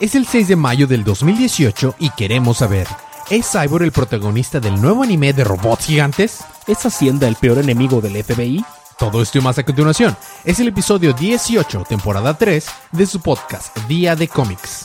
Es el 6 de mayo del 2018 y queremos saber, ¿es Cyborg el protagonista del nuevo anime de robots gigantes? ¿Es Hacienda el peor enemigo del FBI? Todo esto y más a continuación. Es el episodio 18, temporada 3, de su podcast Día de Cómics.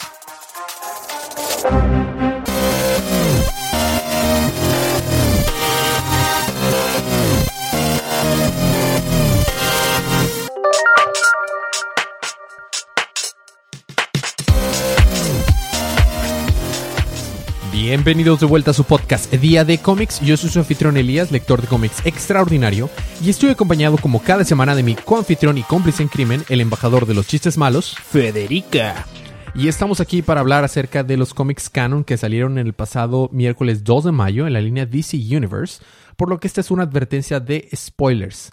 Bienvenidos de vuelta a su podcast Día de Cómics. Yo soy su anfitrión Elías, lector de cómics extraordinario, y estoy acompañado como cada semana de mi coanfitrión y cómplice en crimen, el embajador de los chistes malos, Federica. Y estamos aquí para hablar acerca de los cómics canon que salieron el pasado miércoles 2 de mayo en la línea DC Universe, por lo que esta es una advertencia de spoilers.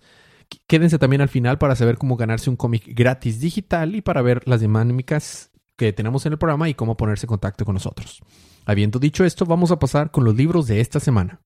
Qu- Quédense también al final para saber cómo ganarse un cómic gratis digital y para ver las dinámicas que tenemos en el programa y cómo ponerse en contacto con nosotros. Habiendo dicho esto, vamos a pasar con los libros de esta semana.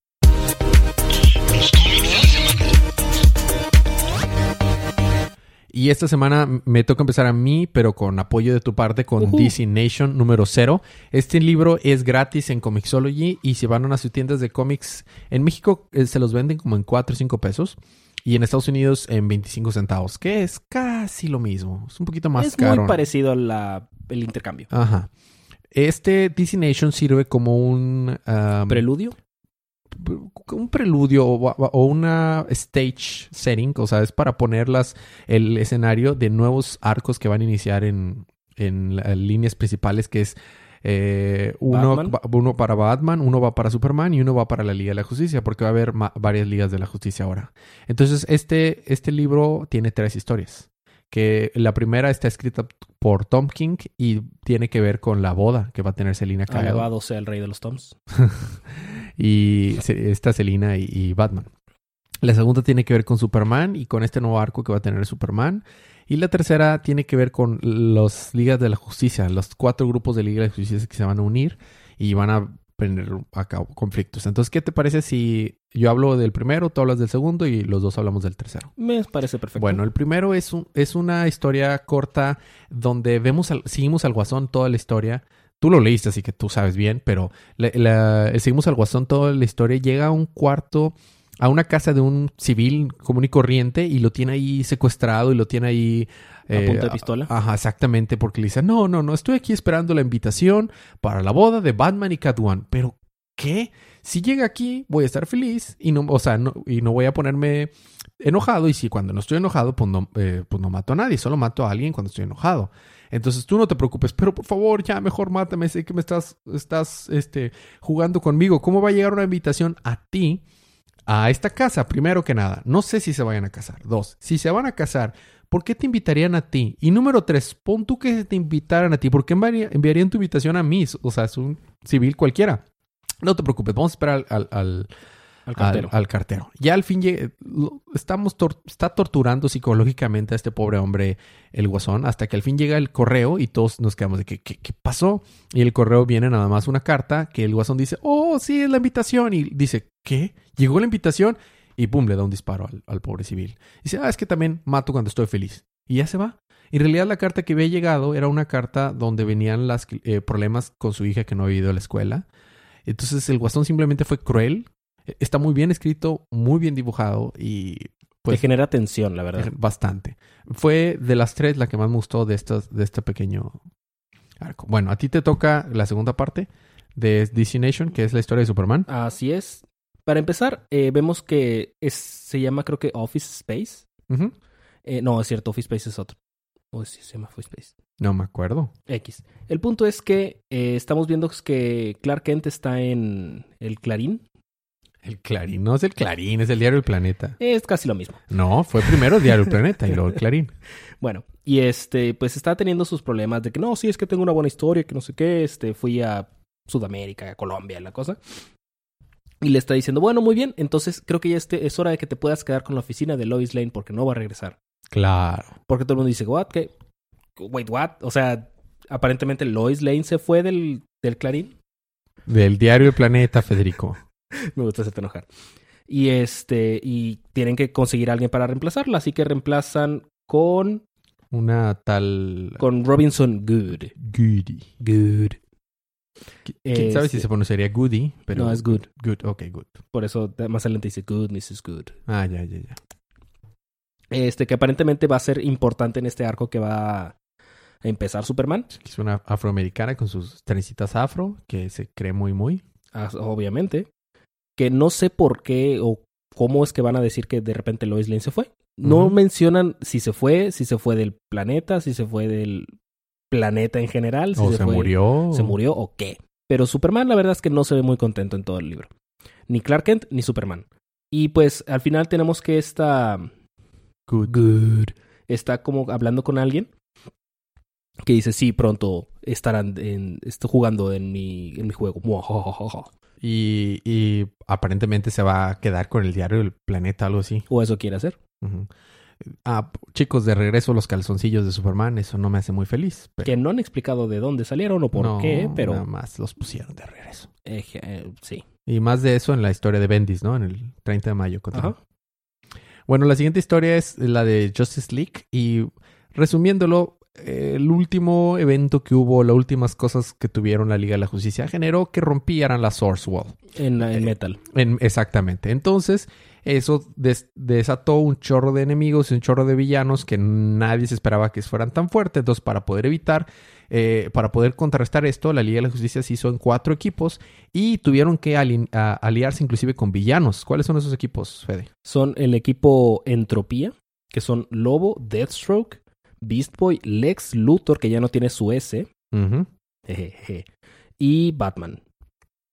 Y esta semana me toca empezar a mí, pero con apoyo de tu parte, con. DC Nation número 0. Este libro es gratis en Comixology y si van a sus tiendas de cómics en México eh, se los venden como en 4 o 5 pesos y en Estados Unidos en 25 centavos, que es casi lo mismo. Es un poquito más es caro. muy parecido al intercambio. Ajá. Este DC Nation sirve como un... um, ¿Preludio? un preludio o, o una stage setting, o sea, es para ponerlas el escenario de nuevos arcos que van a iniciar en, en las líneas principales, que es eh, uno, Batman. uno para Batman, uno va para Superman y uno va para la Liga de la Justicia, porque va a haber varias ligas de la justicia ahora. Entonces, este, este libro tiene tres historias. Que la primera está escrita por Tom King y tiene que ver con la boda que va a tener Selina Kyle Alabado sea el rey de los Toms. y esta Selina y, y Batman. La segunda tiene que ver con Superman y con este nuevo arco que va a tener Superman. Y la tercera tiene que ver con los Ligas de la Justicia, los cuatro grupos de Liga de la Justicia que se van a unir y van a tener a cabo conflictos. Entonces, ¿qué te parece si yo hablo del primero, tú hablas del segundo y los dos hablamos del tercero? Me parece perfecto. Bueno, el primero es, un- es una historia corta donde vemos al- seguimos al guasón toda la historia. Tú lo leíste, así que tú sabes bien, pero la- la- seguimos al guasón toda la historia. Llega a un cuarto, a una casa de un civil común y corriente y lo tiene ahí secuestrado y lo tiene ahí... ¿A punta de pistola? Ajá, exactamente, porque le dice, no, no, no, estoy aquí esperando la invitación para la boda de Batman y Catwoman. Pero, ¿qué? Si llega aquí, voy a estar feliz y no, o sea, no, y no voy a ponerme enojado y si cuando no estoy enojado pues no, eh, pues no mato a nadie, solo mato a alguien cuando estoy enojado. Entonces tú no te preocupes, pero por favor ya mejor mátame, sé que me estás, estás este, jugando conmigo. ¿Cómo va a llegar una invitación a ti a esta casa? Primero que nada, no sé si se vayan a casar. Dos, si se van a casar, ¿por qué te invitarían a ti? Y número tres, pon tú que te invitaran a ti, ¿por qué enviaría- enviarían tu invitación a mí? O sea, es un civil cualquiera. No te preocupes, vamos a esperar al- al- al, al cartero. al, al cartero. Ya al fin estamos tor- está torturando psicológicamente a este pobre hombre el guasón hasta que al fin llega el correo y todos nos quedamos de que ¿qué, qué pasó? Y el correo viene nada más una carta que el guasón dice, oh, sí, es la invitación. Y dice, ¿qué? ¿Llegó la invitación? Y pum, le da un disparo al, al pobre civil. Dice, ah, es que también mato cuando estoy feliz. Y ya se va. En realidad la carta que había llegado era una carta donde venían los problemas con su hija que no había ido a la escuela. Entonces el guasón simplemente fue cruel. Eh, Está muy bien escrito, muy bien dibujado y pues Te genera tensión, la verdad. bastante. Fue de las tres la que más me gustó de, estos, de este pequeño arco. Bueno, a ti te toca la segunda parte de DC Nation, que es la historia de Superman. Así es. Para empezar, eh, vemos que es, se llama creo que Office Space. Eh, no, es cierto, Office Space es otro. O sí, se llama Office Space. No me acuerdo. X. El punto es que eh, estamos viendo que Clark Kent está en el Clarín. El Clarín, no es el Clarín, es el diario El Planeta. Es casi lo mismo. No, fue primero el diario El Planeta y luego el Clarín. Bueno, y este, pues está teniendo sus problemas de que no, sí, es que tengo una buena historia, que no sé qué, este, fui a Sudamérica, a Colombia, la cosa. Y le está diciendo, bueno, muy bien, entonces creo que ya este, es hora de que te puedas quedar con la oficina de Lois Lane porque no va a regresar. Claro. Porque todo el mundo dice, what, ¿qué? Wait, what? O sea, aparentemente Lois Lane se fue del, del Clarín. Del diario El Planeta, Federico. Me gusta hacerte enojar. Y este, y tienen que conseguir a alguien para reemplazarla, así que reemplazan con Una tal... Con Robinson Good. Goody. Good. ¿Quién sabe si Este- se pronunciaría Goody? Pero No, es Good. Good, ok, good. Por eso más adelante dice Good, Mrs. Good. Ah, ya, ya, ya. Este, que aparentemente va a ser importante en este arco que va empezar Superman. Es una afroamericana con sus trencitas afro, que se cree muy, muy. Ah, Obviamente. Que no sé por qué o cómo es que van a decir que de repente Lois Lane se fue. No mencionan si se fue, si se fue del planeta, si se fue del planeta en general, si o se, fue- murió. se murió o qué. Pero Superman la verdad es que no se ve muy contento en todo el libro. Ni Clark Kent ni Superman. Y pues al final tenemos que esta Good. Good está como hablando con alguien que dice, sí, pronto estarán en, estoy jugando en mi, en mi juego. Y, y aparentemente se va a quedar con el diario del planeta, algo así. O eso quiere hacer. Ah, chicos, de regreso los calzoncillos de Superman, eso no me hace muy feliz. Pero Que no han explicado de dónde salieron o por no, qué, pero Nada más los pusieron de regreso. eh, eh, sí. Y más de eso en la historia de Bendis, ¿no? En el 30 de mayo. Ajá. Bueno, la siguiente historia es la de Justice League. Y resumiéndolo, el último evento que hubo, las últimas cosas que tuvieron la Liga de la Justicia generó que rompieran la Source Wall. En, en Eh, Metal. En- exactamente. Entonces, eso des- desató un chorro de enemigos y un chorro de villanos que nadie se esperaba que fueran tan fuertes. Entonces, para poder evitar, eh, para poder contrarrestar esto, la Liga de la Justicia se hizo en cuatro equipos y tuvieron que ali- a- aliarse inclusive con villanos. ¿Cuáles son esos equipos, Fede? Son el equipo Entropía, que son Lobo, Deathstroke, Beast Boy, Lex Luthor, que ya no tiene su S, jejeje, y Batman.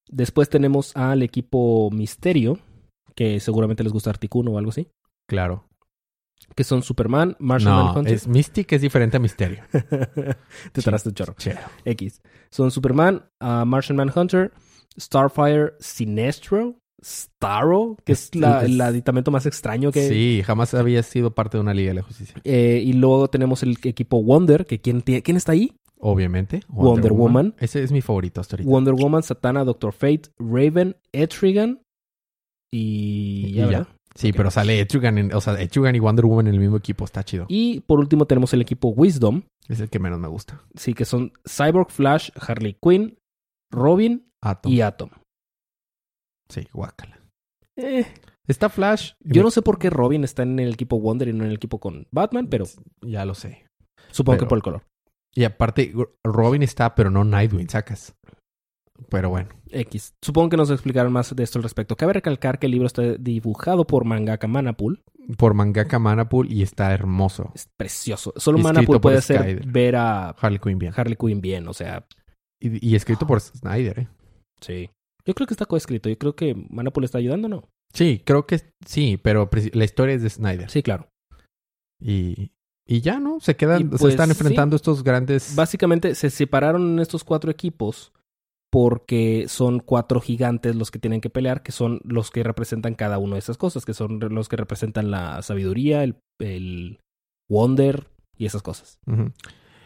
Después tenemos al equipo Misterio, que seguramente les gusta Articuno o algo así, Claro. que son Superman, Martian No, Manhunter. es Mystic es diferente a Misterio. Te traste un chorro. Chero. X. Son Superman, ah, Martian Manhunter, Starfire, Sinestro, Starro, que es, la- el aditamento más extraño que... Sí, jamás había sido parte de una Liga de la Justicia. Eh, y luego tenemos el equipo Wonder, que ¿quién, tiene- ¿quién está ahí? Obviamente. Wonder Woman. Ese es mi favorito hasta ahorita. Wonder Woman, Satana, Doctor Fate, Raven, Etrigan y... Y ya. Sí, pero sale Etrigan, en- o sea, Etrigan y Wonder Woman en el mismo equipo. Está chido. Y por último tenemos el equipo Wisdom, Es el que menos me gusta. sí, que son Cyborg, Flash, Harley Quinn, Robin Atom. y Atom. Sí, guácala. Eh, Está Flash. yo no sé por qué Robin está en el equipo Wonder y no en el equipo con Batman, pero Ya lo sé. supongo Pero- que por el color. Y aparte, Robin está, pero no Nightwing, sacas. Pero bueno. X. Supongo que nos explicaron más de esto al respecto. Cabe recalcar que el libro está dibujado por mangaka Manapool. Por mangaka Manapool y está hermoso. Es precioso. Solo Manapool por puede hacer ver a Harley Quinn bien. Harley Quinn bien. O sea, Y, y escrito por Snyder, ¿eh? sí. Yo creo que está coescrito. Yo creo que Manapool está ayudando, ¿no? Sí, creo que sí, pero la historia es de Snyder. Sí, claro. Y, y ya, ¿no? Se quedan, se pues, están sí. enfrentando estos grandes. Básicamente se separaron en estos cuatro equipos porque son cuatro gigantes los que tienen que pelear, que son los que representan cada una de esas cosas, que son los que representan la sabiduría, el, el wonder y esas cosas. Ujú.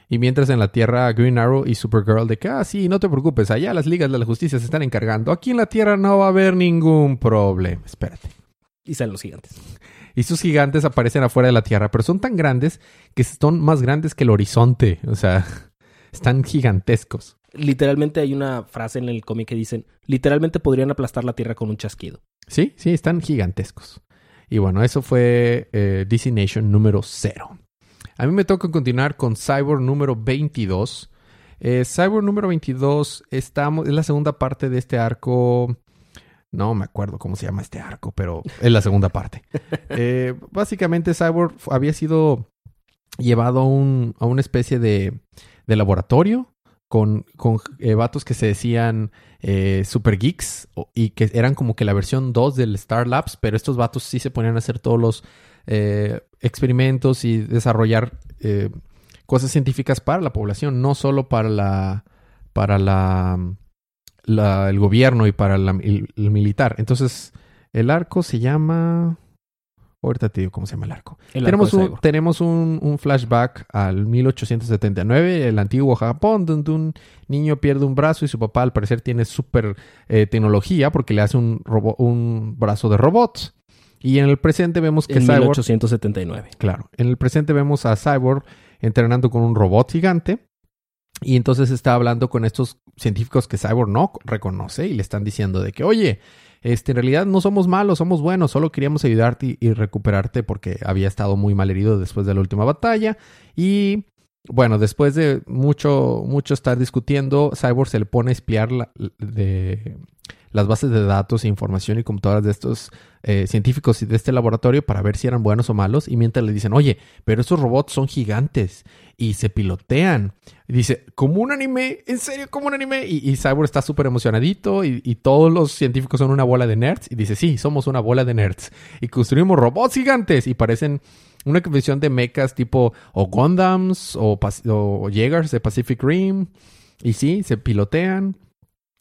Y mientras en la Tierra Green Arrow y Supergirl de que, ah, sí, no te preocupes, allá las ligas de la justicia se están encargando. Aquí en la Tierra no va a haber ningún problema. Espérate. Y salen los gigantes. Y sus gigantes aparecen afuera de la Tierra, pero son tan grandes que son más grandes que el horizonte. O sea, están gigantescos. Literalmente hay una frase en el cómic que dicen, literalmente podrían aplastar la tierra con un chasquido. Sí, sí, están gigantescos. Y bueno, eso fue eh, DC Nation número 0. A mí me toca continuar con Cyborg número 22. Eh, Cyborg número 22 estamos, es la segunda parte de este arco. No me acuerdo cómo se llama este arco, pero es la segunda parte. Eh, básicamente Cyborg había sido llevado a, un- a una especie de, de laboratorio con, con eh, vatos que se decían eh, super geeks y que eran como que la versión 2 del Star Labs, pero estos vatos sí se ponían a hacer todos los eh, experimentos y desarrollar eh, cosas científicas para la población, no solo para la para la, la- el gobierno y para la- el, el militar. Entonces, el arco se llama Ahorita te digo cómo se llama el arco. El tenemos arco un, tenemos un, un flashback al 1879, el antiguo Japón, donde un niño pierde un brazo y su papá al parecer tiene súper eh, tecnología porque le hace un, robo- un brazo de robot. Y en el presente vemos que En Cyborg... 1879. Claro, en el presente vemos a Cyborg entrenando con un robot gigante. Y entonces está hablando con estos científicos que Cyborg no reconoce y le están diciendo de que, oye, este, en realidad no somos malos, somos buenos, solo queríamos ayudarte y, recuperarte porque había estado muy mal herido después de la última batalla. Y bueno, después de mucho, mucho estar discutiendo, Cyborg se le pone a espiar de, las bases de datos, información y computadoras de estos eh, científicos de este laboratorio para ver si eran buenos o malos. Y mientras le dicen, oye, pero estos robots son gigantes y se pilotean. Y dice, como un anime, en serio, como un anime. Y, Cyborg está súper emocionadito y, y, todos los científicos son una bola de nerds. Y dice, sí, somos una bola de nerds. Y construimos robots gigantes y parecen una convención de mechas tipo o Gundams o, o Jaegers de Pacific Rim. Y sí, se pilotean.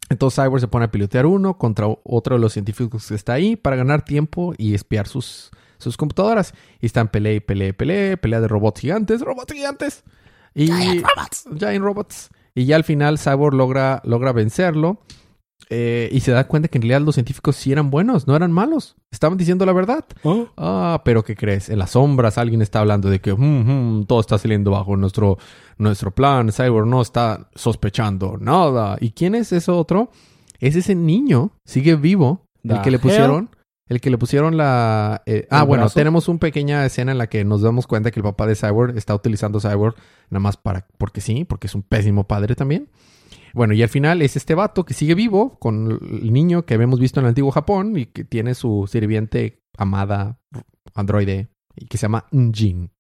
Entonces Cyborg se pone a pilotear uno contra otro de los científicos que está ahí para ganar tiempo y espiar sus, sus computadoras. Y están pelea y pelea y pelea, pelea de robots gigantes, robots gigantes. Y, Giant robots. Giant robots. Y ya al final Cyborg logra, logra vencerlo. Eh, y se da cuenta que en realidad los científicos sí eran buenos, no eran malos. Estaban diciendo la verdad. Oh. Ah, pero ¿qué crees? En las sombras alguien está hablando de que mm, mm, todo está saliendo bajo nuestro, nuestro plan. Cyborg no está sospechando nada. ¿Y quién es ese otro? Es ese niño, sigue vivo, el que le pusieron. El que le pusieron la... Eh, ah, bueno, tenemos una pequeña escena en la que nos damos cuenta que el papá de Cyborg está utilizando Cyborg nada más para... Porque sí, porque es un pésimo padre también. Bueno, y al final es este vato que sigue vivo con el niño que habíamos visto en el antiguo Japón y que tiene su sirviente amada androide y que se llama Njin.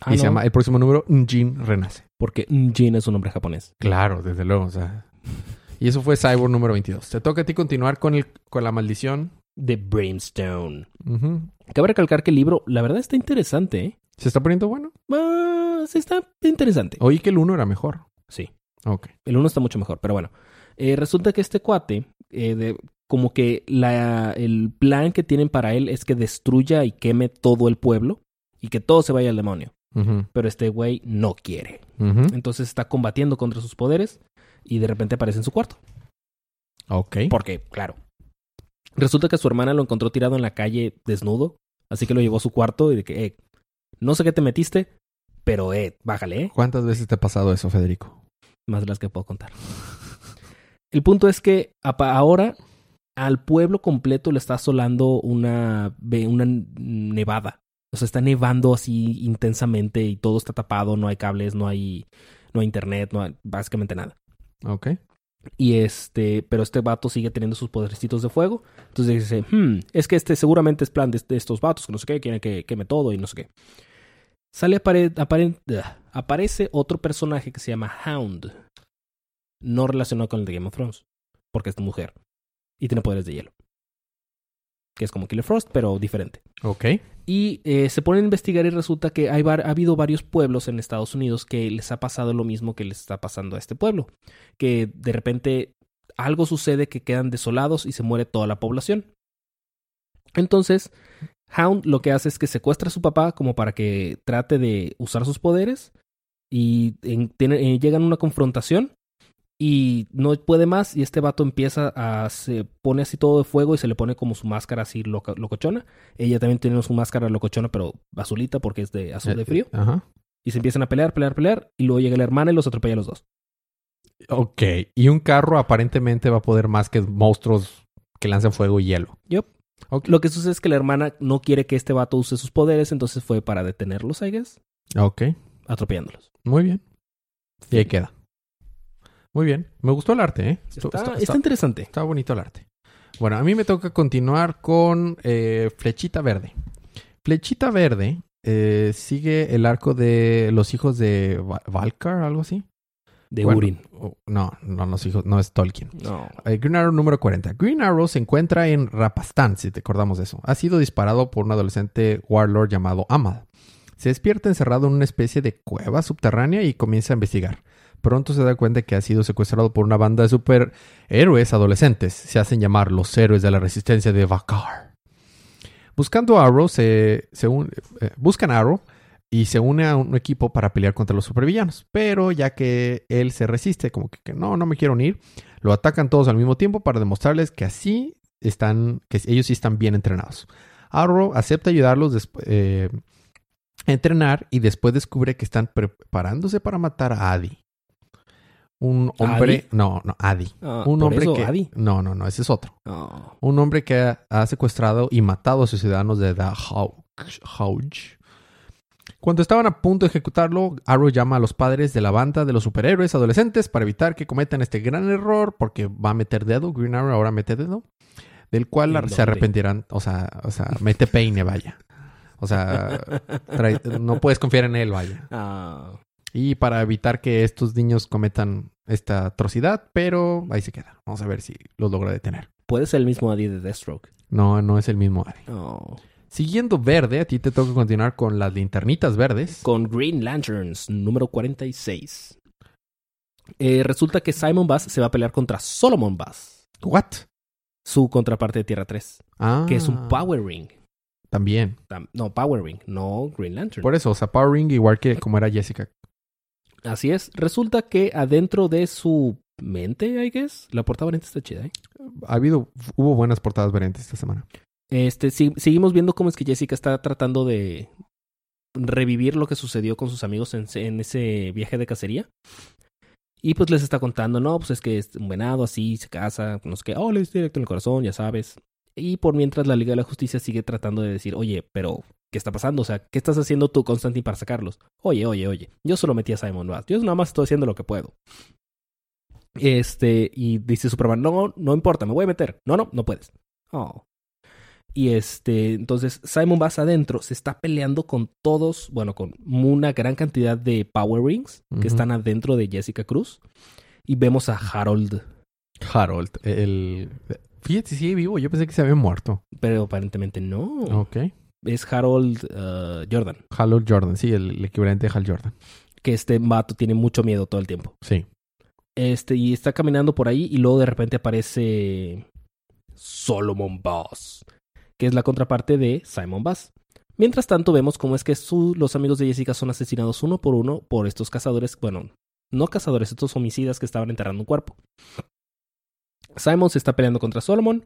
Ah, y se llama el próximo número Njin Renace. Porque Njin es un nombre japonés. Claro, desde luego. O sea. Y eso fue Cyborg número 22. Te toca a ti continuar con, el, con la maldición. De Brimstone. Cabe recalcar que el libro, la verdad, está interesante. ¿eh? ¿Se está poniendo bueno? Ah, sí, está interesante. Oí que el uno era mejor. Sí. El uno está mucho mejor, pero bueno. Eh, resulta que este cuate, eh, como que la, el plan que tienen para él es que destruya y queme todo el pueblo y que todo se vaya al demonio. Pero este güey no quiere. Entonces está combatiendo contra sus poderes y de repente aparece en su cuarto. Ok. Porque, claro. Resulta que su hermana lo encontró tirado en la calle desnudo. Así que lo llevó a su cuarto y de que, eh, no sé qué te metiste, pero eh, bájale, eh. ¿Cuántas veces te ha pasado eso, Federico? Más de las que puedo contar. El punto es que ahora al pueblo completo le está asolando una, una nevada. O sea, está nevando así intensamente y todo está tapado, no hay cables, no hay, no hay internet, no hay básicamente nada. Ok. Y este, pero este vato sigue teniendo sus podercitos de fuego. Entonces dice, hmm, es que este seguramente es plan de, estos vatos, que no sé qué, quieren que queme todo y no sé qué. Sale aparece otro personaje que se llama Hound. No relacionado con el de Game of Thrones. Porque es mujer. Y tiene poderes de hielo. Que es como Killer Frost, pero diferente. Ok. Y eh, se pone a investigar y resulta que hay ha habido varios pueblos en Estados Unidos que les ha pasado lo mismo que les está pasando a este pueblo. Que de repente algo sucede que quedan desolados y se muere toda la población. Entonces, Hound lo que hace es que secuestra a su papá como para que trate de usar sus poderes y eh, llegan a una confrontación y no puede más y este vato empieza a se pone así todo de fuego y se le pone como su máscara así locochona. Ella también tiene su máscara locochona pero azulita porque es de azul de eh, frío. Ajá. Y se empiezan a pelear, pelear, pelear y luego llega la hermana y los atropella a los dos. Ok, y un carro aparentemente va a poder más que monstruos que lanzan fuego y hielo. Yep. Lo que sucede es que la hermana no quiere que este vato use sus poderes, entonces fue para detenerlos, I guess. Ok. Atropellándolos. Muy bien. Y ahí queda. Muy bien. Me gustó el arte, ¿eh? Está, interesante. Está bonito el arte. Bueno, a mí me toca continuar con eh, Flechita Verde. Flechita Verde eh, sigue el arco de los hijos de Valkar, algo así de Urin. No, no, no, no es Tolkien. No. Eh, Green Arrow número 40. Green Arrow se encuentra en Rapastan, si te acordamos de eso. Ha sido disparado por un adolescente warlord llamado Amad. Se despierta encerrado en una especie de cueva subterránea y comienza a investigar. Pronto se da cuenta que ha sido secuestrado por una banda de superhéroes adolescentes. Se hacen llamar los héroes de la resistencia de Vakar. Buscando Arrow, se, eh, buscan Arrow y se une a un equipo para pelear contra los supervillanos. Pero ya que él se resiste, como que, no, no me quiero unir, lo atacan todos al mismo tiempo para demostrarles que así están, que ellos sí están bien entrenados. Arrow acepta ayudarlos eh, entrenar y después descubre que están preparándose para matar a Adi. Un hombre, no, no, Adi. Ah, un ¿por hombre eso, que Adi? no, no, no, ese es otro. Oh. Un hombre que ha, ha secuestrado y matado a sus ciudadanos de The Hauge. Cuando estaban a punto de ejecutarlo, Arrow llama a los padres de la banda de los superhéroes adolescentes para evitar que cometan este gran error, porque va a meter dedo. Green Arrow ahora mete dedo, del cual ¿En se arrepentirán. O sea, o sea, mete peine, vaya. O sea, trae- no puedes confiar en él, vaya. Ah. Y para evitar que estos niños cometan esta atrocidad, pero ahí se queda. Vamos a ver si los logra detener. Puede ser el mismo Adi de Deathstroke. No, no es el mismo Adi. Oh. Siguiendo verde, a ti te toca continuar con las linternitas verdes. Con Green Lanterns, número 46. Eh, resulta que Simon Bass se va a pelear contra Solomon Bass, ¿What? su contraparte de Tierra 3, Ah, que es un Power Ring. También. Tam- No, Power Ring, no Green Lantern. Por eso, o sea, Power Ring igual que como era Jessica. Así es. Resulta que adentro de su mente, I guess, la portada variante está chida, ¿eh? Ha habido, hubo buenas portadas variantes esta semana. Este, sí- seguimos viendo cómo es que Jessica está tratando de revivir lo que sucedió con sus amigos en, ese viaje de cacería. Y pues les está contando, no, pues es que es un venado así, se casa, no sé qué, oh, le es directo en el corazón, ya sabes. Y por mientras la Liga de la Justicia sigue tratando de decir, oye, pero, ¿qué está pasando? O sea, ¿qué estás haciendo tú, Constantine, para sacarlos? Oye, oye, oye, yo solo metí a Simon Bass, yo nada más estoy haciendo lo que puedo. Este, y dice Superman, no, no importa, me voy a meter. No, no, no puedes. Oh. Y este, entonces Simon Bass adentro se está peleando con todos, bueno, con una gran cantidad de Power Rings que están adentro de Jessica Cruz. Y vemos a Harold, Harold, el... Fíjate, sigue vivo. Yo pensé que se había muerto. pero aparentemente no. Ok. Es Harold uh, Jordan, Harold Jordan, sí, el, el equivalente de Hal Jordan. que este vato tiene mucho miedo todo el tiempo. Sí. Este, y está caminando por ahí y luego de repente aparece Solomon Bass, que es la contraparte de Simon Bass. Mientras tanto, vemos cómo es que su- los amigos de Jessica son asesinados uno por uno por estos cazadores, bueno, no cazadores, estos homicidas que estaban enterrando un cuerpo. Simon se está peleando contra Solomon,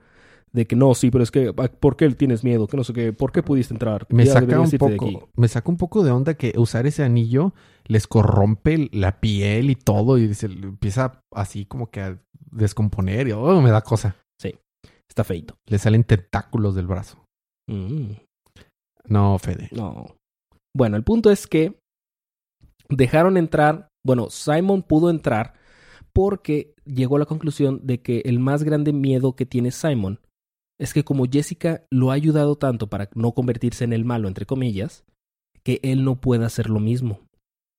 de que no, sí, pero es que, ah, ¿por qué tienes miedo? Que no sé qué, ¿por qué pudiste entrar? Me Ya saca un irte de aquí". poco, me saca un poco de onda que usar ese anillo les corrompe la piel y todo y se empieza así como que a descomponer y oh, me da cosa. Está feito. Le salen tentáculos del brazo. Mm. No, Fede. No. Bueno, el punto es que dejaron entrar, bueno, Simon pudo entrar porque llegó a la conclusión de que el más grande miedo que tiene Simon es que como Jessica lo ha ayudado tanto para no convertirse en el malo, entre comillas, que él no pueda hacer lo mismo.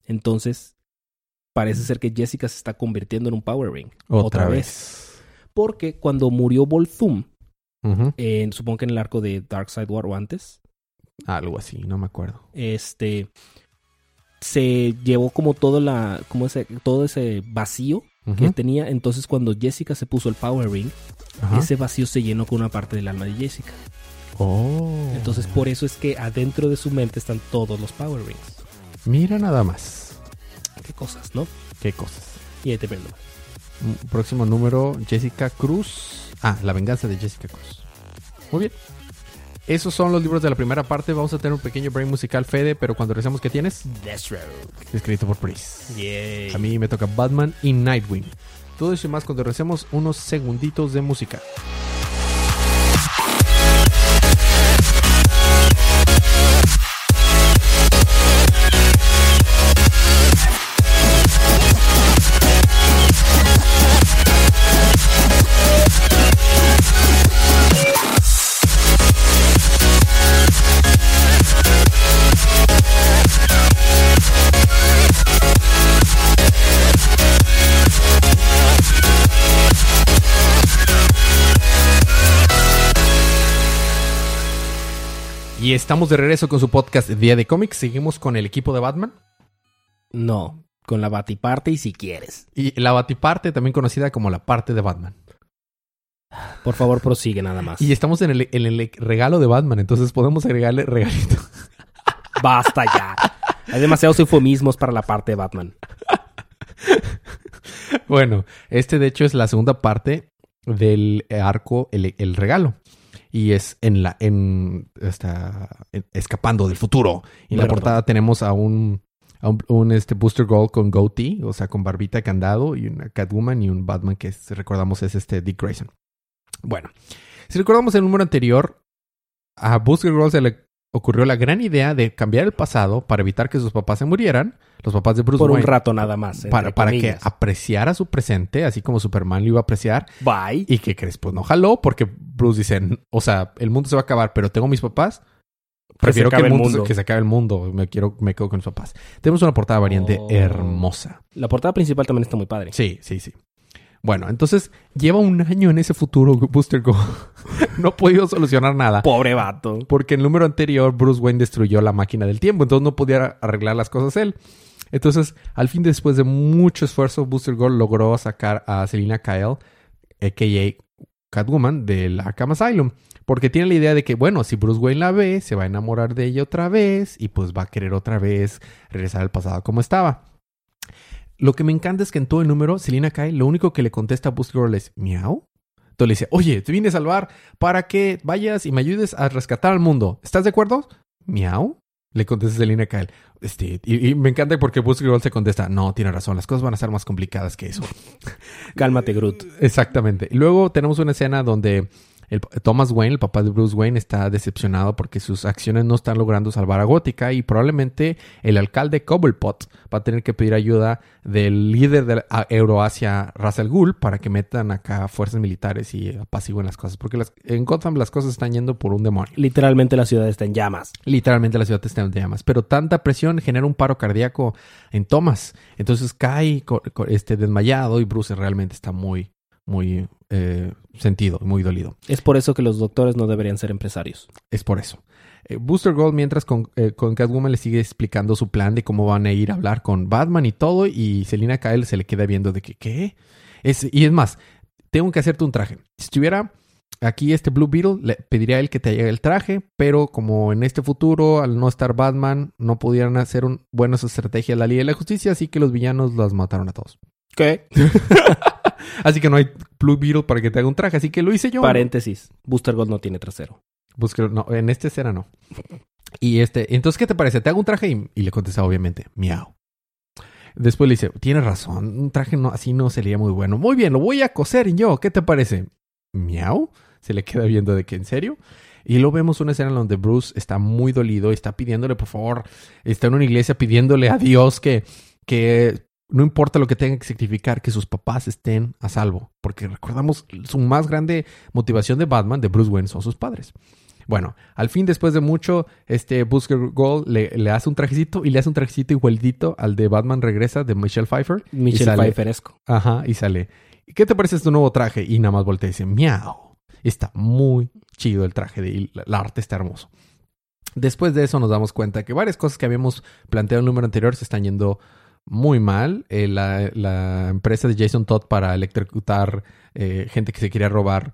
Entonces, parece ser que Jessica se está convirtiendo en un Power Ring. Otra, vez. Porque cuando murió en, supongo que en el arco de Darkseid War o antes, Algo así, no me acuerdo. este se llevó como todo la como ese todo ese vacío que tenía entonces cuando Jessica se puso el Power Ring ese vacío se llenó con una parte del alma de Jessica Oh. entonces por eso es que adentro de su mente están todos los Power Rings Mira nada más. qué cosas no Qué cosas. y ahí te Mm, Próximo número, Jessica Cruz. Ah, La venganza de Jessica Cruz. Muy bien. Esos son los libros de la primera parte. Vamos a tener un pequeño break musical, Fede, pero cuando regresemos, ¿qué tienes? Deathstroke Escrito por. Yay. A mí me toca Batman y Nightwing. Todo eso y más cuando regresemos unos segunditos de música. Y estamos de regreso con su podcast Día de Cómics. Seguimos con el equipo de Batman. no con la batiparte y si quieres Y la Batiparte, también conocida como la parte de Batman. por favor prosigue nada más Y estamos en el, en el regalo de Batman, entonces podemos agregarle regalito. basta ya hay demasiados eufemismos para la parte de Batman Bueno, este de hecho es la segunda parte del arco El, el Regalo. Y es en la en está escapando del futuro. Y en la portada tenemos a un a un, un, este Booster Gold con goatee, o sea, con barbita candado y una Catwoman y un Batman que es- recordamos es este Dick Grayson. Bueno, si recordamos el número anterior, a Booster Gold se le ocurrió la gran idea de cambiar el pasado para evitar que sus papás se murieran, los papás de Bruce Por un rato nada más. para, para que apreciara su presente, así como Superman lo iba a apreciar, Bye. y que crees, pues no jaló, porque Bruce dice, o sea, el mundo se va a acabar, pero tengo mis papás. Prefiero que, acabe el el mundo, se- mundo. que se acabe el mundo. Me quiero, me quedo con mis papás. Tenemos una portada variante Oh. hermosa. La portada principal también está muy padre. Sí, sí, sí. Bueno, entonces lleva un año en ese futuro Booster Gold. no ha podido solucionar nada. Pobre vato. Porque en el número anterior Bruce Wayne destruyó la máquina del tiempo, entonces no podía arreglar las cosas él. Entonces, al fin, después de mucho esfuerzo, Booster Gold logró sacar a Selina Kyle, a.k.a. Catwoman, del Arkham Asylum. Porque tiene la idea de que, bueno, si Bruce Wayne la ve, se va a enamorar de ella otra vez y pues va a querer otra vez regresar al pasado como estaba. Lo que me encanta es que en todo el número, Selina Kyle, lo único que le contesta a Booster Gold es miau. Entonces le dice, oye, te vine a salvar para que vayas y me ayudes a rescatar al mundo. ¿Estás de acuerdo? Miau. Le contesta Selina Kyle. Este, y, y me encanta porque Booster Gold se contesta, no, tiene razón, las cosas van a ser más complicadas que eso. Cálmate, Groot. Exactamente. Luego tenemos una escena donde el, Thomas Wayne, el papá de Bruce Wayne, está decepcionado porque sus acciones no están logrando salvar a Gótica y probablemente el alcalde Cobblepot va a tener que pedir ayuda del líder de Euroasia, Russell Gould, para que metan acá fuerzas militares y apaciguen las cosas. Porque las- en Gotham las cosas están yendo por un demonio. Literalmente la ciudad está en llamas. Literalmente la ciudad está en llamas. Pero tanta presión genera un paro cardíaco en Thomas. Entonces cae este, desmayado y Bruce realmente está muy, muy eh, sentido, muy dolido. Es por eso que los doctores no deberían ser empresarios. Es por eso. Eh, Booster Gold, mientras con, eh, con Catwoman le sigue explicando su plan de cómo van a ir a hablar con Batman y todo, y Selina Kyle se le queda viendo de que, ¿qué? Es, y es más, tengo que hacerte un traje. Si estuviera aquí este Blue Beetle, le pediría a él que te haga el traje, pero como en este futuro, al no estar Batman, no pudieran hacer un, buenas estrategias la Liga de la Justicia, así que los villanos los mataron a todos. ¿Qué? Así que no hay Blue Beetle para que te haga un traje, así que lo hice yo. Paréntesis. Booster Gold no tiene trasero. Búsquelo. No, en este escena no. Y este, entonces, ¿qué te parece? Te hago un traje y, y le contesta, obviamente, miau. Después le dice, tienes razón, un traje no, así no sería muy bueno. Muy bien, lo voy a coser yo. ¿Qué te parece? Miau. Se le queda viendo de que, ¿en serio? Y luego vemos una escena en donde Bruce está muy dolido y está pidiéndole, por favor, está en una iglesia pidiéndole a Dios que, que no importa lo que tenga que significar, que sus papás estén a salvo. Porque recordamos, su más grande motivación de Batman, de Bruce Wayne, son sus padres. Bueno, al fin, después de mucho, este Booster Gold le, le hace un trajecito y le hace un trajecito igualdito al de Batman Regresa de Michelle Pfeiffer. Michelle Pfeifferesco. Ajá, y sale. ¿Y qué te parece este nuevo traje? Y nada más voltea y dice, miau. Está muy chido el traje de, y la- el arte está hermoso. Después de eso nos damos cuenta que varias cosas que habíamos planteado en el número anterior se están yendo muy mal. Eh, la, la empresa de Jason Todd para electrocutar eh, gente que se quería robar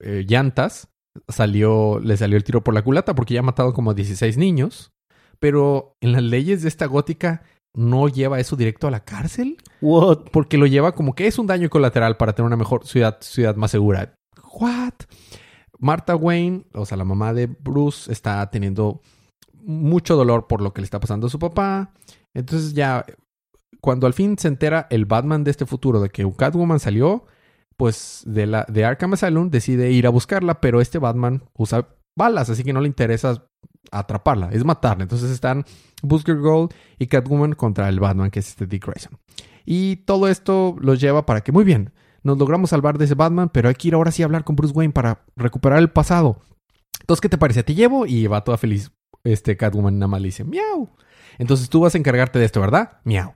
eh, llantas salió, le salió el tiro por la culata porque ya ha matado como a 16 niños. Pero en las leyes de esta gótica no lleva eso directo a la cárcel What? porque lo lleva como que es un daño colateral para tener una mejor ciudad, ciudad más segura. What? Martha Wayne, o sea, la mamá de Bruce, está teniendo mucho dolor por lo que le está pasando a su papá. Entonces ya, cuando al fin se entera el Batman de este futuro de que Catwoman salió, pues de, la, de Arkham Asylum decide ir a buscarla, pero este Batman usa balas, así que no le interesa atraparla, es matarla. Entonces están Booster Gold y Catwoman contra el Batman, que es este Dick Grayson. Y todo esto los lleva para que, muy bien, nos logramos salvar de ese Batman, pero hay que ir ahora sí a hablar con Bruce Wayne para recuperar el pasado. Entonces, ¿qué te parece? Te llevo y va toda feliz. Este Catwoman nada más le dice, miau. Entonces tú vas a encargarte de esto, ¿verdad? Miau.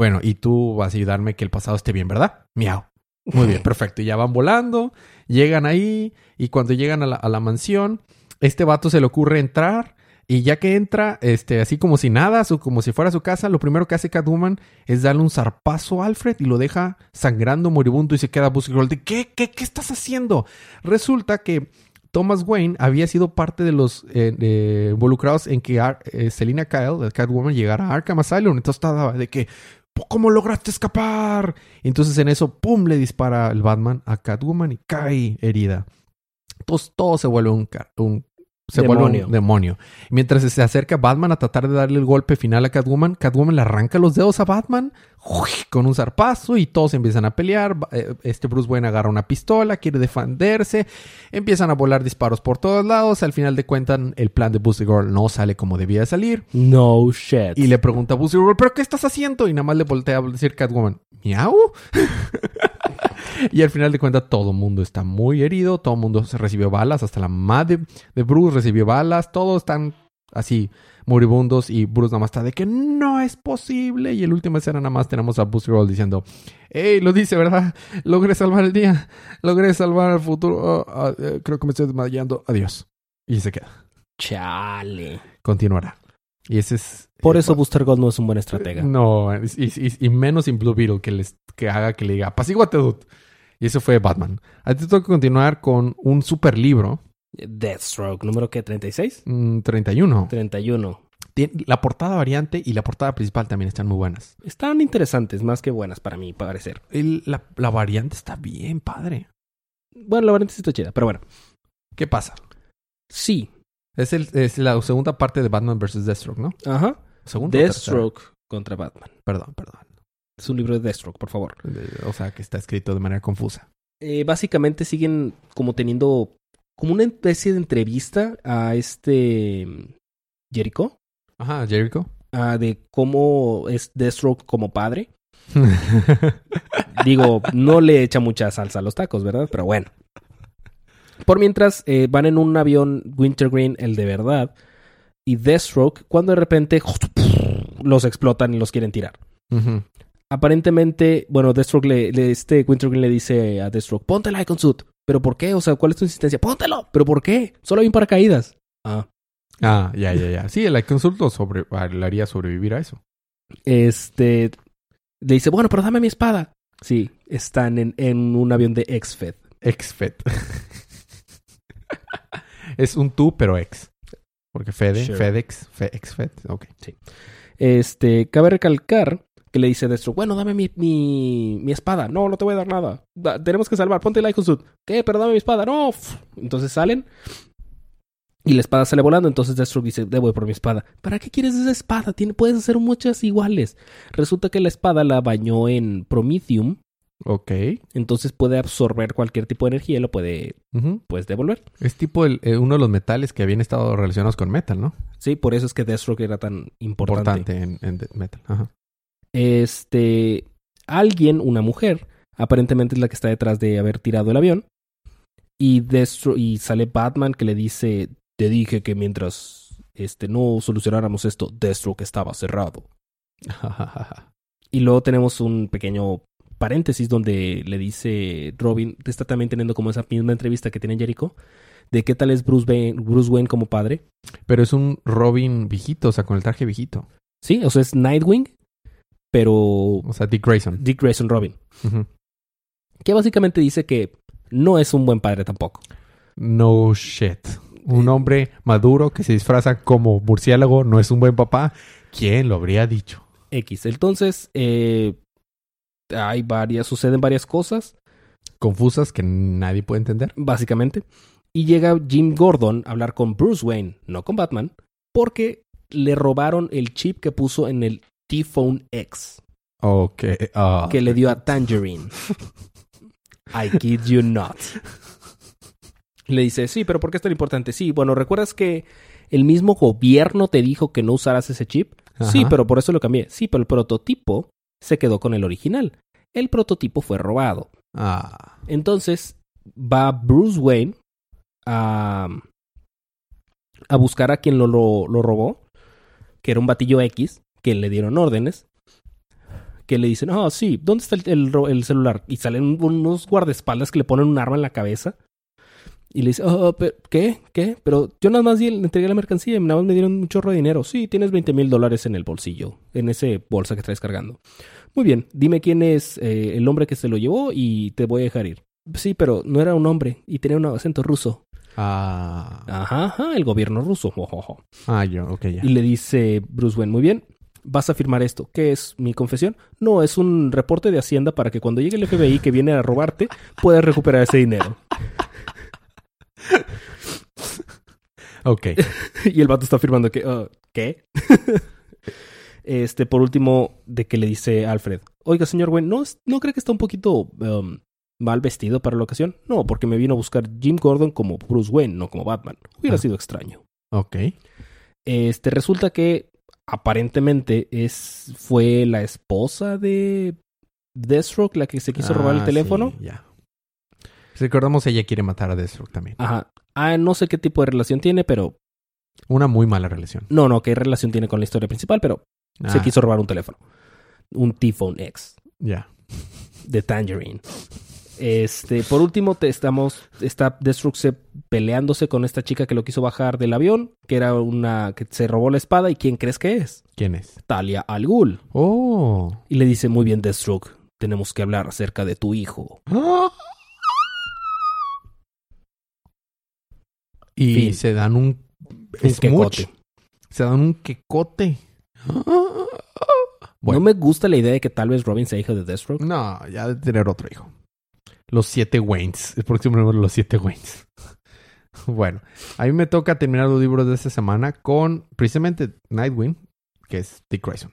Bueno, y tú vas a ayudarme que el pasado esté bien, ¿verdad? Miau. Muy bien, perfecto. Y ya van volando, llegan ahí, y cuando llegan a la, a la mansión, este vato se le ocurre entrar. Y ya que entra, este, así como si nada, su- como si fuera su casa, lo primero que hace Catwoman es darle un zarpazo a Alfred y lo deja sangrando moribundo y se queda de, ¿Qué, qué, qué estás haciendo? Resulta que Thomas Wayne había sido parte de los eh, eh, involucrados en que Ar- eh, Selina Kyle, de Catwoman, llegara a Arkham Asylum. Entonces estaba de que, ¿cómo lograste escapar? Entonces en eso, ¡pum! le dispara el Batman a Catwoman y cae herida. Entonces todo se vuelve un se Demonio. vuelve un demonio. Mientras se acerca Batman a tratar de darle el golpe final a Catwoman, Catwoman le arranca los dedos a Batman con un zarpazo y todos empiezan a pelear. Eh, Este Bruce Wayne agarra una pistola, quiere defenderse, empiezan a volar disparos por todos lados. Al final de cuentas, el plan de Busy Girl no sale como debía de salir. No shit. Y le pregunta a Busy Girl, ¿pero qué estás haciendo? Y nada más le voltea a decir Catwoman, ¿miau? y al final de cuentas todo el mundo está muy herido, todo el mundo se recibió balas, hasta la madre de Bruce recibió balas, todos están así moribundos y Bruce nada más está de que no es posible. Y en la última escena nada más tenemos a Busy Girl diciendo, hey, lo dice, ¿verdad? Logré salvar el día, logré salvar el futuro, Oh, ah, eh, creo que me estoy desmayando, adiós. Y se queda, Chale. continuará. Y ese es... Por eh, eso Booster Gold no es un buen estratega. no, y, y- y menos en Blue Beetle que, les, que haga que le diga, apacíguate, dude. Y eso fue Batman. A ti te toca continuar con un super libro, Deathstroke, número que 36? mm, 31. 31. Tien- La portada variante y la portada principal también están muy buenas. Están interesantes, más que buenas para mí, parecer. El- la, la variante está bien padre. Bueno, la variante sí está chida, pero bueno. ¿Qué pasa? Sí. Es, el, es la segunda parte de Batman vs. Deathstroke, ¿no? Ajá. Segunda? Deathstroke contra Batman. Perdón, perdón. Es un libro de Deathstroke, por favor. O sea, que está escrito de manera confusa. Eh, básicamente siguen como teniendo como una especie de entrevista a este mm, Jericho. Ajá, Jericho. ah, de cómo es Deathstroke como padre. Digo, no le echa mucha salsa a los tacos, ¿verdad? Pero bueno. Por mientras, eh, van en un avión Wintergreen, el de verdad, y Deathstroke, cuando de repente los explotan y los quieren tirar. Aparentemente, bueno, Deathstroke le, le- este Wintergreen le dice a Deathstroke, ponte el Icon Suit. ¿Pero por qué? O sea, ¿cuál es tu insistencia? ¡Póntelo! ¿Pero por qué? Solo hay un paracaídas. Ah. Ah, ya, ya, ya. Sí, el consulto sobre, ah, le haría sobrevivir a eso. Este. Le dice, bueno, pero dame mi espada. Sí, están en, en un avión de ex-Fed. Ex-Fed. es un tú, pero ex. Porque Fede, Sure. FedEx, Fe, ex-Fed. Ok. Este, cabe recalcar que le dice Destro, bueno, dame mi, mi, mi espada. No, no te voy a dar nada. Da- tenemos que salvar, ponte el Icon Suit. ¿Qué? Pero dame mi espada. No. Entonces salen y la espada sale volando. Entonces Destro dice, debo ir por mi espada. ¿Para qué quieres esa espada? Tiene, puedes hacer muchas iguales. Resulta que la espada la bañó en Promethium. Ok. Entonces puede absorber cualquier tipo de energía y lo puede, pues, devolver. Es tipo el- eh, uno de los metales que habían estado relacionados con metal, ¿no? Sí, por eso es que Deathstroke era tan importante. Importante en, en metal. Ajá. Este, alguien, una mujer, aparentemente es la que está detrás de haber tirado el avión. Y, Deathstroke- y sale Batman que le dice, te dije que mientras este, no solucionáramos esto, Deathstroke estaba cerrado. Y luego tenemos un pequeño paréntesis donde le dice Robin, está también teniendo como esa misma entrevista que tiene Jericho, de qué tal es Bruce Wayne, Bruce Wayne como padre. pero es un Robin viejito, o sea, con el traje viejito. Sí, o sea, es Nightwing, pero O sea, Dick Grayson. Dick Grayson Robin. Que básicamente dice que no es un buen padre tampoco. No shit. Un hombre maduro que se disfraza como murciélago no es un buen papá. ¿Quién lo habría dicho? X. Entonces, eh, hay varias, suceden varias cosas, Confusas que nadie puede entender. básicamente. Y llega Jim Gordon a hablar con Bruce Wayne, no con Batman, porque le robaron el chip que puso en el T-Phone X, Ok. ah. que le dio a Tangerine. I kid you not. Le dice, sí, pero ¿por qué es tan importante? Sí, bueno, ¿recuerdas que el mismo gobierno te dijo que no usaras ese chip? Sí, pero por eso lo cambié. Sí, pero el prototipo se quedó con el original. El prototipo fue robado. Ah. Entonces va Bruce Wayne a, a buscar a quien lo, lo, lo robó, que era un batillo X, que le dieron órdenes, que le dicen, ah, sí, ¿dónde está el, el el celular? Y salen unos guardaespaldas que le ponen un arma en la cabeza. Y le dice, "Ah, pe- ¿qué? ¿Qué? Pero yo nada más di- le entregué la mercancía y nada más me dieron un chorro de dinero. Sí, tienes 20 mil dólares en el bolsillo, en ese bolsa que traes cargando. Muy bien, dime quién es eh, el hombre que se lo llevó y te voy a dejar ir. Sí, pero no era un hombre y tenía un acento ruso. Ah. Ajá, ajá, el gobierno ruso. Ah, yo, ok, ya. Y le dice Bruce Wayne, muy bien, vas a firmar esto. ¿Qué es mi confesión? No, es un reporte de Hacienda para que cuando llegue el FBI que viene a robarte, puedas recuperar ese dinero. Ok. y el vato está afirmando que, uh, ¿qué? este, por último, de que le dice Alfred, oiga, señor Wayne, ¿no, ¿no cree que está un poquito um, mal vestido para la ocasión? No, porque me vino a buscar Jim Gordon como Bruce Wayne, no como Batman. Hubiera Ah. sido extraño. Ok. Este, resulta que aparentemente es, fue la esposa de Deathstroke la que se quiso robar el Ah, teléfono. sí, ya. Recordamos, ella quiere matar a Deathstroke también. Ajá. Ah, no sé qué tipo de relación tiene, pero Una muy mala relación. no, no, qué relación tiene con la historia principal, pero se Ah, quiso robar un teléfono. Un T-Phone X Ya. de Tangerine. Este, por último, te estamos, está Deathstroke peleándose con esta chica que lo quiso bajar del avión, que era una que se robó la espada. ¿Y quién crees que es? ¿Quién es? Talia Al Ghul. Oh. Y le dice, muy bien, Deathstroke, tenemos que hablar acerca de tu hijo. Y Fin. se dan un... Un quecote. Se dan un quecote. Bueno. No me gusta la idea de que tal vez Robin sea hijo de Deathstroke. No, ya de tener otro hijo. Los siete Waynes. El próximo número, los siete Waynes. Bueno, a mí me toca terminar los libros de esta semana con precisamente Nightwing, que es Dick Grayson.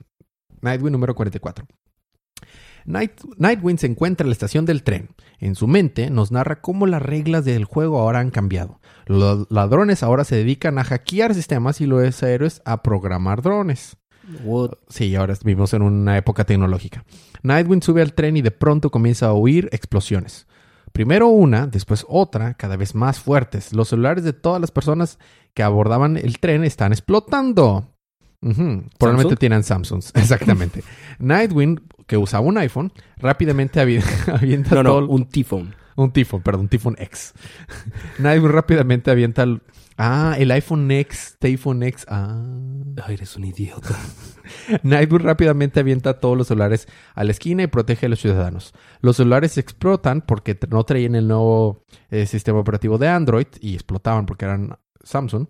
Nightwing número 44. Night- Nightwing se encuentra en la estación del tren. En su mente nos narra cómo las reglas del juego ahora han cambiado. Los ladrones ahora se dedican a hackear sistemas y los héroes a programar drones. What? Sí, ahora vivimos en una época tecnológica. Nightwing sube al tren y de pronto comienza a oír explosiones. Primero una, después otra, cada vez más fuertes. Los celulares de todas las personas que abordaban el tren están explotando. Probablemente ¿Samsung? tienen Samsungs, exactamente. Nightwing, que usaba un iPhone, rápidamente avi- avienta No, todo... no, un T-Phone. Un Tifón, perdón, un Tifón X. Nightwing rápidamente avienta el... Ah, el iPhone X, iPhone X. Ah... Ay, eres un idiota. Nightwing rápidamente avienta todos los celulares a la esquina y protege a los ciudadanos. Los celulares explotan porque no traían el nuevo eh, sistema operativo de Android y explotaban porque eran Samsung.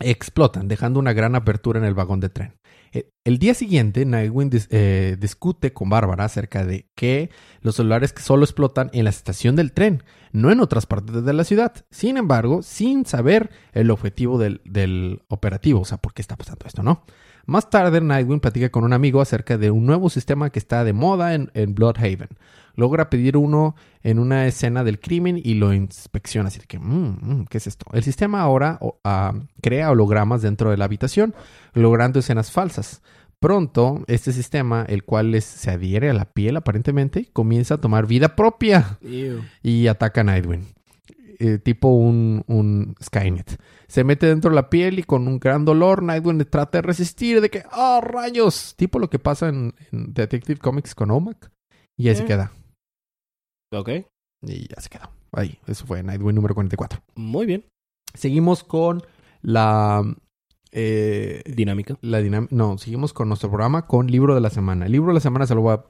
Explotan, dejando una gran apertura en el vagón de tren. Eh, El día siguiente, Nightwing eh, discute con Bárbara acerca de que los celulares que solo explotan en la estación del tren, no en otras partes de la ciudad. Sin embargo, sin saber el objetivo del, operativo, o sea, por qué está pasando esto, ¿no? Más tarde, Nightwing platica con un amigo acerca de un nuevo sistema que está de moda en Bloodhaven. Logra pedir uno en una escena del crimen y lo inspecciona. Así de que, "Mm, mm, ¿qué es esto? El sistema ahora ah, crea hologramas dentro de la habitación, logrando escenas falsas. Pronto, este sistema, el cual se adhiere a la piel aparentemente, comienza a tomar vida propia y ataca a Nightwing. Eh, tipo un, un Skynet. Se mete dentro de la piel y con un gran dolor Nightwing trata de resistir de que ¡ah, rayos! Tipo lo que pasa en, en Detective Comics con OMAC. Y ahí se Eh. queda. Ok. Y ya se quedó. Ahí, eso fue Nightwing número 44. Muy bien. Seguimos con la... eh, Dinámica. la dinam- No, seguimos con nuestro programa con Libro de la Semana. El Libro de la Semana se lo voy a...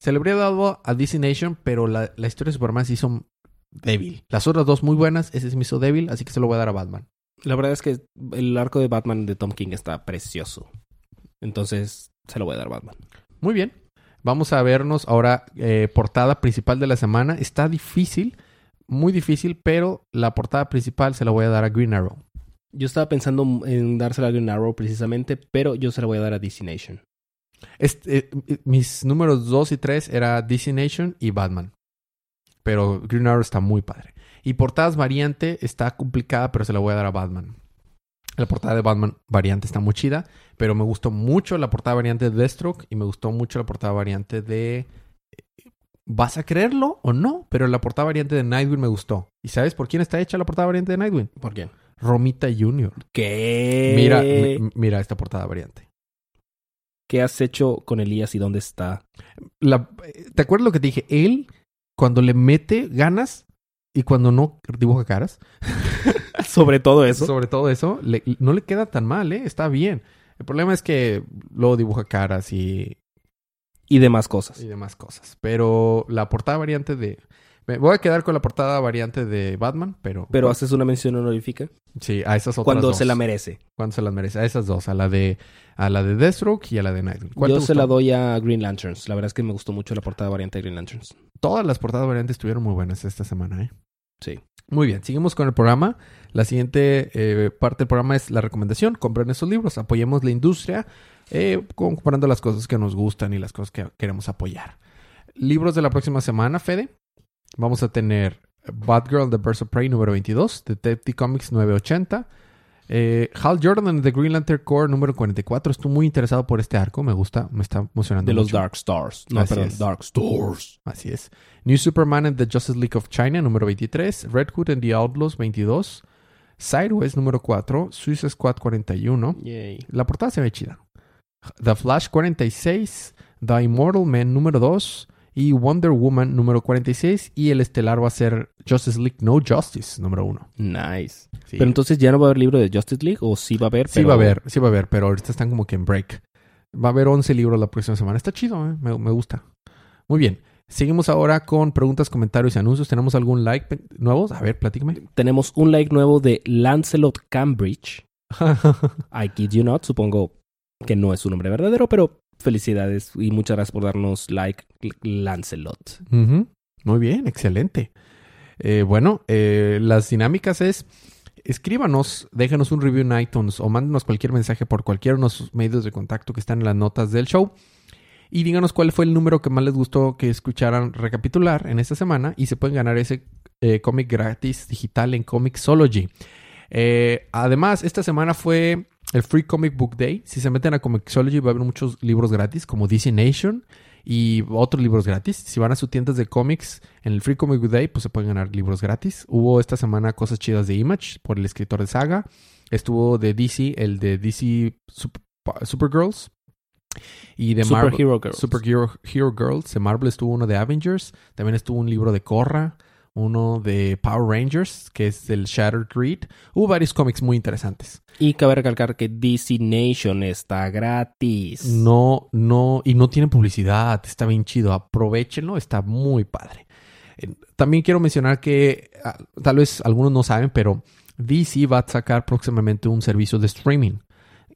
Se le habría dado a DC Nation, pero la, la historia de Superman se hizo débil. Las otras dos muy buenas, ese se me hizo débil, así que se lo voy a dar a Batman. La verdad es que el arco de Batman de Tom King está precioso. Entonces, se lo voy a dar a Batman. Muy bien. Vamos a vernos ahora eh, portada principal de la semana. Está difícil, muy difícil, pero la portada principal se la voy a dar a Green Arrow. Yo estaba pensando en dársela a Green Arrow precisamente, pero yo se la voy a dar a DC Nation. Este, eh, mis números 2 y 3 era DC Nation y Batman. Pero Green Arrow está muy padre. Y portadas variante está complicada, pero se la voy a dar a Batman. La portada de Batman variante está muy chida, pero me gustó mucho la portada variante de Deathstroke y me gustó mucho la portada variante de... ¿Vas a creerlo o no? Pero la portada variante de Nightwing me gustó. ¿Y sabes por quién está hecha la portada variante de Nightwing? ¿Por quién? Romita Jr. ¿Qué? Mira, mi- mira esta portada variante. ¿Qué has hecho con Elías y dónde está? la- ¿Te acuerdas lo que te dije? Él, cuando le mete ganas y cuando no dibuja caras, Sobre todo eso. sobre todo eso, le- no le queda tan mal, ¿eh? Está bien. El problema es que luego dibuja caras y, Y demás cosas. y demás cosas. Pero la portada variante de... Me voy a quedar con la portada variante de Batman, pero... Pero haces una mención honorífica Sí, a esas otras cuando dos. se la merece. Cuando se las merece. A esas dos. A la de, a la de Deathstroke y a la de Nightwing. ¿Cuál Yo te se la doy a Green Lanterns. La verdad es que me gustó mucho la portada variante de Green Lanterns. Todas las portadas variantes estuvieron muy buenas esta semana, ¿eh? Sí. Muy bien, seguimos con el programa. La siguiente eh, parte del programa es la recomendación. Compren esos libros, apoyemos la industria, eh, comprando las cosas que nos gustan y las cosas que queremos apoyar. Libros de la próxima semana, Fede. Vamos a tener Batgirl, The Birds of Prey número 22, Detective Comics 980. Eh, Hal Jordan The Green Lantern Corps número 44. Estoy muy interesado por este arco. Me gusta, me está emocionando. De los. Dark Stars. No, Así perdón, es. Dark Stars. Así es. New Superman and the Justice League of China número 23. Red Hood and the Outlaws 22. Sideways número 4. Suicide Squad 41. Yay. La portada se ve chida. The Flash 46. The Immortal Man número 2. Y Wonder Woman número 46. Y el estelar va a ser Justice League No Justice número 1. Nice. Sí. Pero entonces ya no va a haber libro de Justice League o sí va a haber. Sí pero- va a haber, sí va a haber, pero ahorita están como que en break. Va a haber 11 libros la próxima semana. Está chido, ¿eh? me, me gusta. Muy bien. Seguimos ahora con preguntas, comentarios y anuncios. ¿Tenemos algún like nuevos? A ver, platícame. Tenemos un like nuevo de Lancelot Cambridge. I kid you not. Supongo que no es su nombre verdadero, pero felicidades y muchas gracias por darnos like, Lancelot. Muy bien, excelente. Eh, bueno, eh, las dinámicas es, escríbanos, déjenos un review en iTunes o mándenos cualquier mensaje por cualquiera de nuestros medios de contacto que están en las notas del show. Y díganos cuál fue el número que más les gustó que escucharan recapitular en esta semana y se pueden ganar ese eh, cómic gratis digital en Comixology. Además, esta semana fue el Free Comic Book Day. Si se meten a Comixology va a haber muchos libros gratis como DC Nation y otros libros gratis. Si van a sus tiendas de cómics en el Free Comic Book Day, pues se pueden ganar libros gratis. Hubo esta semana cosas chidas de Image por el escritor de Saga. Estuvo de DC, el de DC Sup- Supergirls. Y de Marvel. Superhero Girls. Superhero Hero Girls. De Marvel estuvo uno de Avengers. También estuvo un libro de Korra. Uno de Power Rangers, que es del Shattered Creed. Hubo varios cómics muy interesantes. Y cabe recalcar que DC Nation está gratis. No, no, y no tiene publicidad. Está bien chido. Aprovechenlo, está muy padre. También quiero mencionar que ah, tal vez algunos no saben, pero DC va a sacar próximamente un servicio de streaming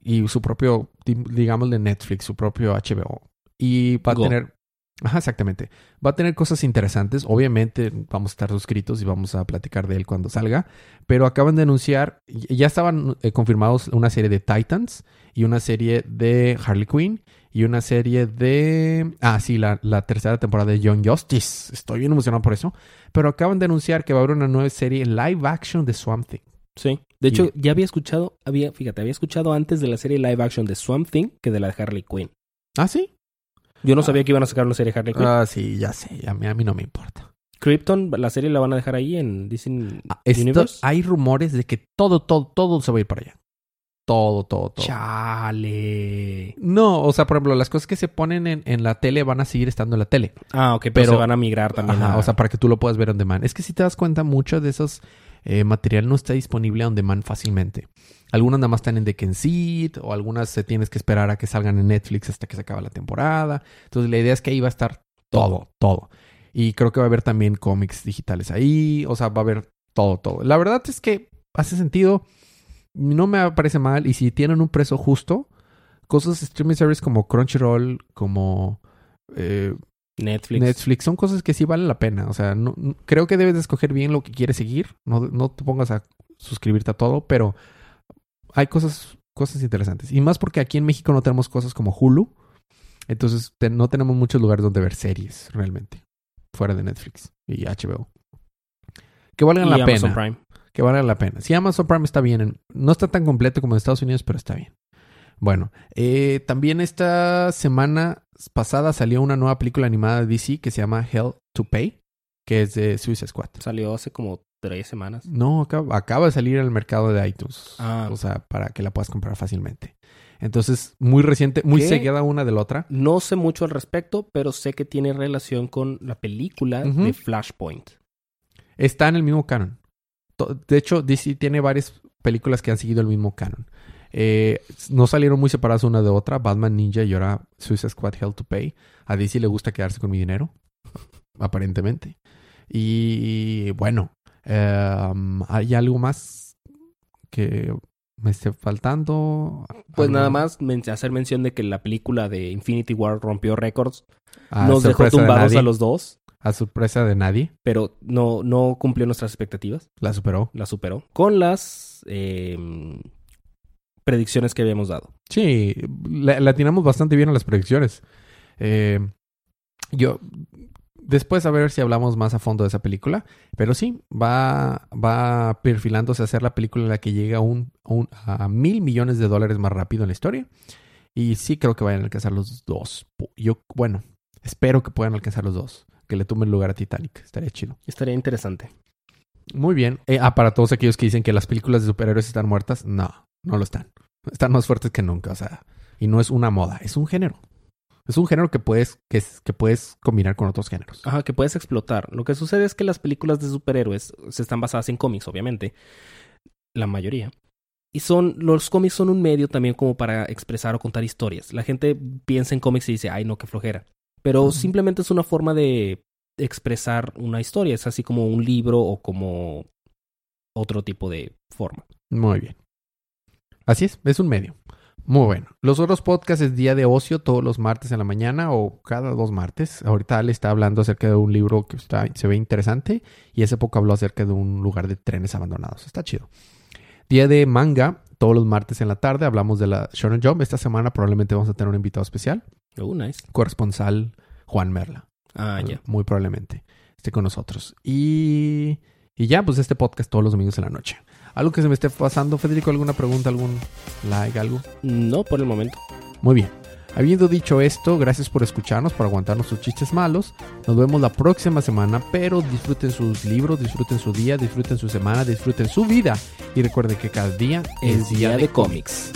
y su propio, di- digamos, de Netflix, su propio HBO. Y va a Go. tener, ajá, exactamente, va a tener cosas interesantes. Obviamente vamos a estar suscritos y vamos a platicar de él cuando salga. Pero acaban de anunciar, ya estaban eh, confirmados una serie de Titans y una serie de Harley Quinn y una serie de... Ah, sí, la, la tercera temporada de Young Justice. Estoy bien emocionado por eso. Pero acaban de anunciar que va a haber una nueva serie live action de Swamp Thing. Sí. De hecho, Y- ya había escuchado, había, fíjate, había escuchado antes de la serie live action de Swamp Thing que de la de Harley Quinn. ¿Ah, sí? Yo no Ah. sabía que iban a sacar una serie de Harley Quinn. Ah, sí, ya sé. A mí, a mí no me importa. Krypton, la serie la van a dejar ahí en Disney Ah, esto- Universe. hay rumores de que todo, todo, todo se va a ir para allá. Todo, todo, todo. Chale. No, o sea, por ejemplo, las cosas que se ponen en, en la tele van a seguir estando en la tele. Ah, ok, pero, Pero- se van a migrar también. Ajá, a- O sea, para que tú lo puedas ver on demand. Es que si te das cuenta, mucho de esos eh, material no está disponible on demand fácilmente. Algunas nada más están en Deck and Seed, o algunas se tienes que esperar a que salgan en Netflix hasta que se acaba la temporada. Entonces la idea es que ahí va a estar todo, todo. Y creo que va a haber también cómics digitales ahí. O sea, va a haber todo, todo. La verdad es que hace sentido. No me parece mal. Y si tienen un precio justo, cosas streaming service como Crunchyroll, como eh, Netflix. Netflix, son cosas que sí valen la pena. O sea, no, no- creo que debes de escoger bien lo que quieres seguir. No, no te pongas a suscribirte a todo, pero hay cosas, cosas interesantes. Y más porque aquí en México no tenemos cosas como Hulu. Entonces te- no tenemos muchos lugares donde ver series realmente. Fuera de Netflix y HBO. Que valgan y la Amazon pena. Prime. Que valgan la pena. Sí, Amazon Prime está bien. en- No está tan completo como en Estados Unidos, pero está bien. Bueno, eh, también esta semana pasada salió una nueva película animada de DC que se llama Hell to Pay, que es de Suicide Squad. Salió hace como tres semanas. No, acaba, acaba de salir al mercado de iTunes. Ah. O sea, para que la puedas comprar fácilmente. Entonces, muy reciente, muy ¿Qué? seguida una de la otra. No sé mucho al respecto, pero sé que tiene relación con la película de Flashpoint. Está en el mismo canon. De hecho, DC tiene varias películas que han seguido el mismo canon. Eh, no salieron muy separadas una de otra. Batman Ninja y ahora Suicide Squad Hell to Pay. A DC le gusta quedarse con mi dinero. Aparentemente. Y bueno, em, ¿hay algo más que me esté faltando? Pues ¿Algo? nada más men- hacer mención de que la película de Infinity War rompió récords. Ah, Nos dejó de tumbados a los dos. a sorpresa de nadie. pero no, no cumplió nuestras expectativas. La superó. La superó. Con las eh, predicciones que habíamos dado. Sí, la, la atinamos bastante bien a las predicciones. Eh, yo, después a ver si hablamos más a fondo de esa película, pero sí, va, va perfilándose a ser la película en la que llega a un, un- a mil millones de dólares más rápido en la historia. Y sí creo que vayan a alcanzar los dos. Yo, bueno, espero que puedan alcanzar los dos. Que le tomen lugar a Titanic. Estaría chido. Estaría interesante. Muy bien. Eh, ah, para todos aquellos que dicen que las películas de superhéroes están muertas, no, no lo están. Están más fuertes que nunca, o sea, y no es una moda, es un género. Es un género que puedes, que, es- que puedes combinar con otros géneros. Ajá, que puedes explotar. Lo que sucede es que las películas de superhéroes se están basadas en cómics, obviamente. La mayoría. Y son, los cómics son un medio también como para expresar o contar historias. La gente piensa en cómics y dice, ay, no, qué flojera. Pero simplemente es una forma de expresar una historia. Es así como un libro o como otro tipo de forma. Muy bien. Así es, es un medio. Muy bueno. Los otros podcasts es día de ocio todos los martes en la mañana o cada dos martes. Ahorita Ale está hablando acerca de un libro que está, se ve interesante y hace poco habló acerca de un lugar de trenes abandonados. Está chido. Día de manga todos los martes en la tarde. Hablamos de la Shonen Jump. Esta semana probablemente vamos a tener un invitado especial. Oh, nice. Corresponsal Juan Merla. Ah, ya. Muy probablemente esté con nosotros. Y, y ya, pues este podcast todos los domingos en la noche. ¿Algo que se me esté pasando, Federico? ¿Alguna pregunta, algún like, algo? No por el momento. Muy bien. Habiendo dicho esto, gracias por escucharnos, por aguantarnos sus chistes malos. Nos vemos la próxima semana, pero disfruten sus libros, disfruten su día, disfruten su semana, disfruten su vida. Y recuerden que cada día Es día de cómics.